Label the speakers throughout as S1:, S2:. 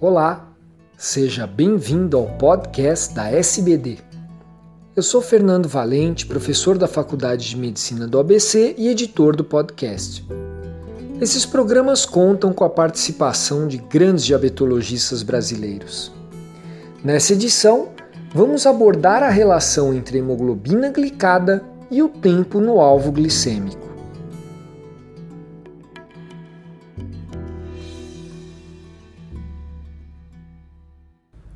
S1: Olá, seja bem-vindo ao podcast da SBD. Eu sou Fernando Valente, professor da Faculdade de Medicina do ABC e editor do podcast. Esses programas contam com a participação de grandes diabetologistas brasileiros. Nessa edição, vamos abordar a relação entre hemoglobina glicada e o tempo no alvo glicêmico.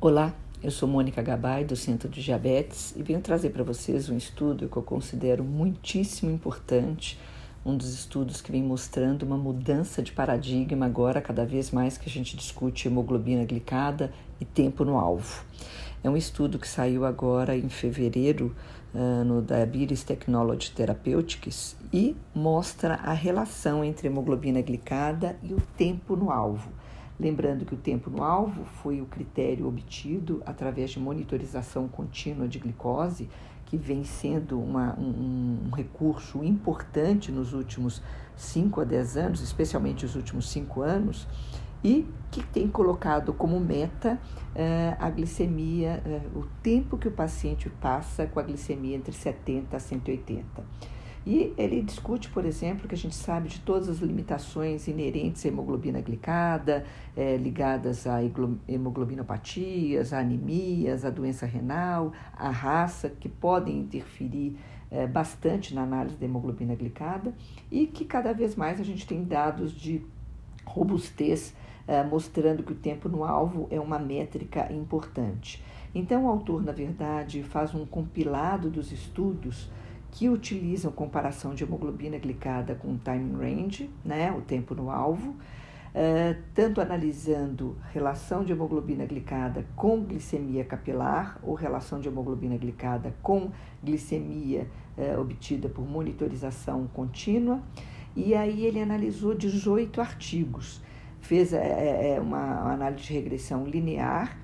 S2: Olá, eu sou Mônica Gabay, do Centro de Diabetes, e venho trazer para vocês um estudo que eu considero muitíssimo importante, um dos estudos que vem mostrando uma mudança de paradigma agora, cada vez mais que a gente discute hemoglobina glicada e tempo no alvo. É um estudo que saiu agora em fevereiro uh, no Diabetes Technology Therapeutics e mostra a relação entre hemoglobina glicada e o tempo no alvo. Lembrando que o tempo no alvo foi o critério obtido através de monitorização contínua de glicose, que vem sendo uma, um, um, recurso importante nos últimos 5 a 10 anos, especialmente os últimos 5 anos, e que tem colocado como meta uh, a glicemia, uh, o tempo que o paciente passa com a glicemia entre 70 a 180. E ele discute, por exemplo, que a gente sabe de todas as limitações inerentes à hemoglobina glicada, é, ligadas a hemoglobinopatias, a anemias, a doença renal, a raça, que podem interferir é, bastante na análise da hemoglobina glicada, e que cada vez mais a gente tem dados de robustez é, mostrando que o tempo no alvo é uma métrica importante. Então, o autor, na verdade, faz um compilado dos estudos que utilizam comparação de hemoglobina glicada com time range, né, o tempo no alvo, uh, tanto analisando relação de hemoglobina glicada com glicemia capilar ou relação de hemoglobina glicada com glicemia uh, obtida por monitorização contínua. E aí ele analisou 18 artigos, fez é, uma análise de regressão linear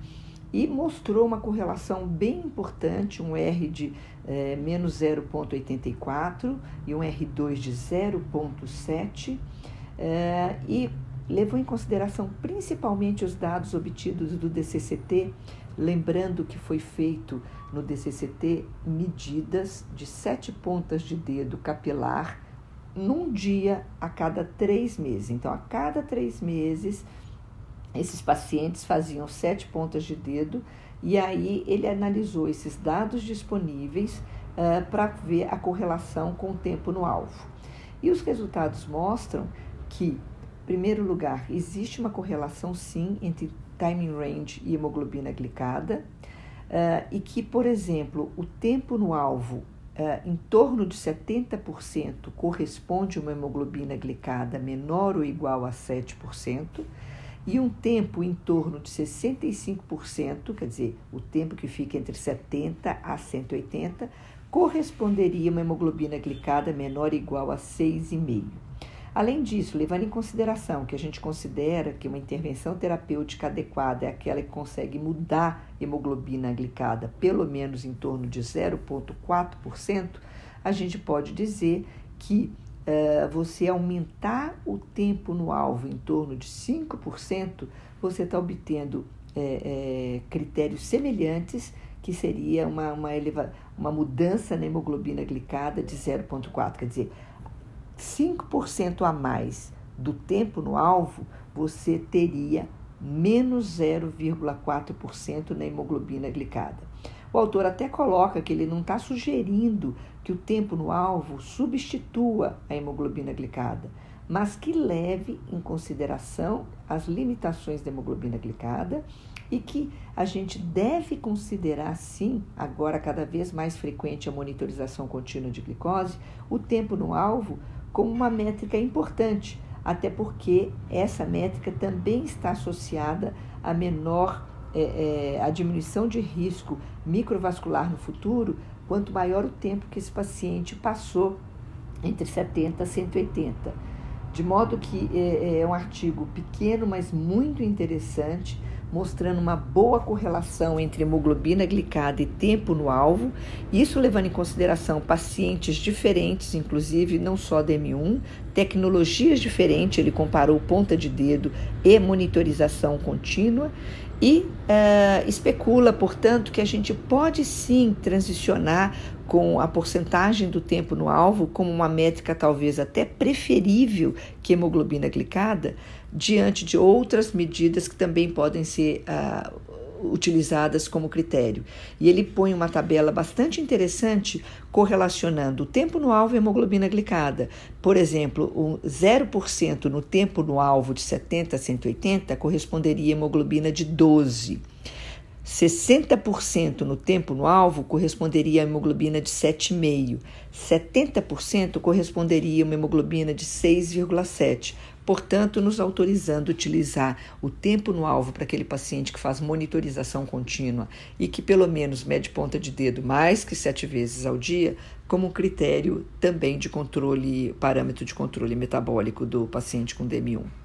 S2: e mostrou uma correlação bem importante, um R de é, menos 0,84 e um R2 de 0,7, é, e levou em consideração principalmente os dados obtidos do DCCT, lembrando que foi feito no DCCT medidas de sete pontas de dedo capilar num dia a cada três meses. Então, a cada três meses, esses pacientes faziam sete pontas de dedo e aí ele analisou esses dados disponíveis uh, para ver a correlação com o tempo no alvo. E os resultados mostram que, em primeiro lugar, existe uma correlação sim entre timing range e hemoglobina glicada, uh, e que, por exemplo, o tempo no alvo Uh, em torno de 70% corresponde a uma hemoglobina glicada menor ou igual a 7%, e um tempo em torno de 65%, quer dizer, o tempo que fica entre 70 a 180, corresponderia a uma hemoglobina glicada menor ou igual a 6,5. Além disso, levando em consideração que a gente considera que uma intervenção terapêutica adequada é aquela que consegue mudar a hemoglobina glicada pelo menos em torno de 0,4%, a gente pode dizer que você aumentar o tempo no alvo em torno de 5%, você está obtendo é, é, critérios semelhantes, que seria uma, uma, eleva, uma mudança na hemoglobina glicada de 0,4. Quer dizer, 5% a mais do tempo no alvo, você teria menos 0,4% na hemoglobina glicada. O autor até coloca que ele não está sugerindo que o tempo no alvo substitua a hemoglobina glicada, mas que leve em consideração as limitações da hemoglobina glicada e que a gente deve considerar, sim, agora cada vez mais frequente a monitorização contínua de glicose, o tempo no alvo como uma métrica importante, até porque essa métrica também está associada a menor é, é, a diminuição de risco microvascular no futuro, quanto maior o tempo que esse paciente passou entre 70 e 180. De modo que é, é um artigo pequeno, mas muito interessante, mostrando uma boa correlação entre hemoglobina glicada e tempo no alvo, isso levando em consideração pacientes diferentes, inclusive não só DM1, tecnologias diferentes, ele comparou ponta de dedo e monitorização contínua e uh, especula, portanto, que a gente pode sim transicionar com a porcentagem do tempo no alvo como uma métrica talvez até preferível que hemoglobina glicada, diante de outras medidas que também podem ser uh, utilizadas como critério. E ele põe uma tabela bastante interessante correlacionando o tempo no alvo e hemoglobina glicada. Por exemplo, um 0% no tempo no alvo de 70 a 180 corresponderia a hemoglobina de 12. 60% no tempo no alvo corresponderia a hemoglobina de 7,5. 70% corresponderia a uma hemoglobina de 6,7. Portanto, nos autorizando utilizar o tempo no alvo para aquele paciente que faz monitorização contínua e que pelo menos mede ponta de dedo mais que sete vezes ao dia, como critério também de controle, parâmetro de controle metabólico do paciente com DM1.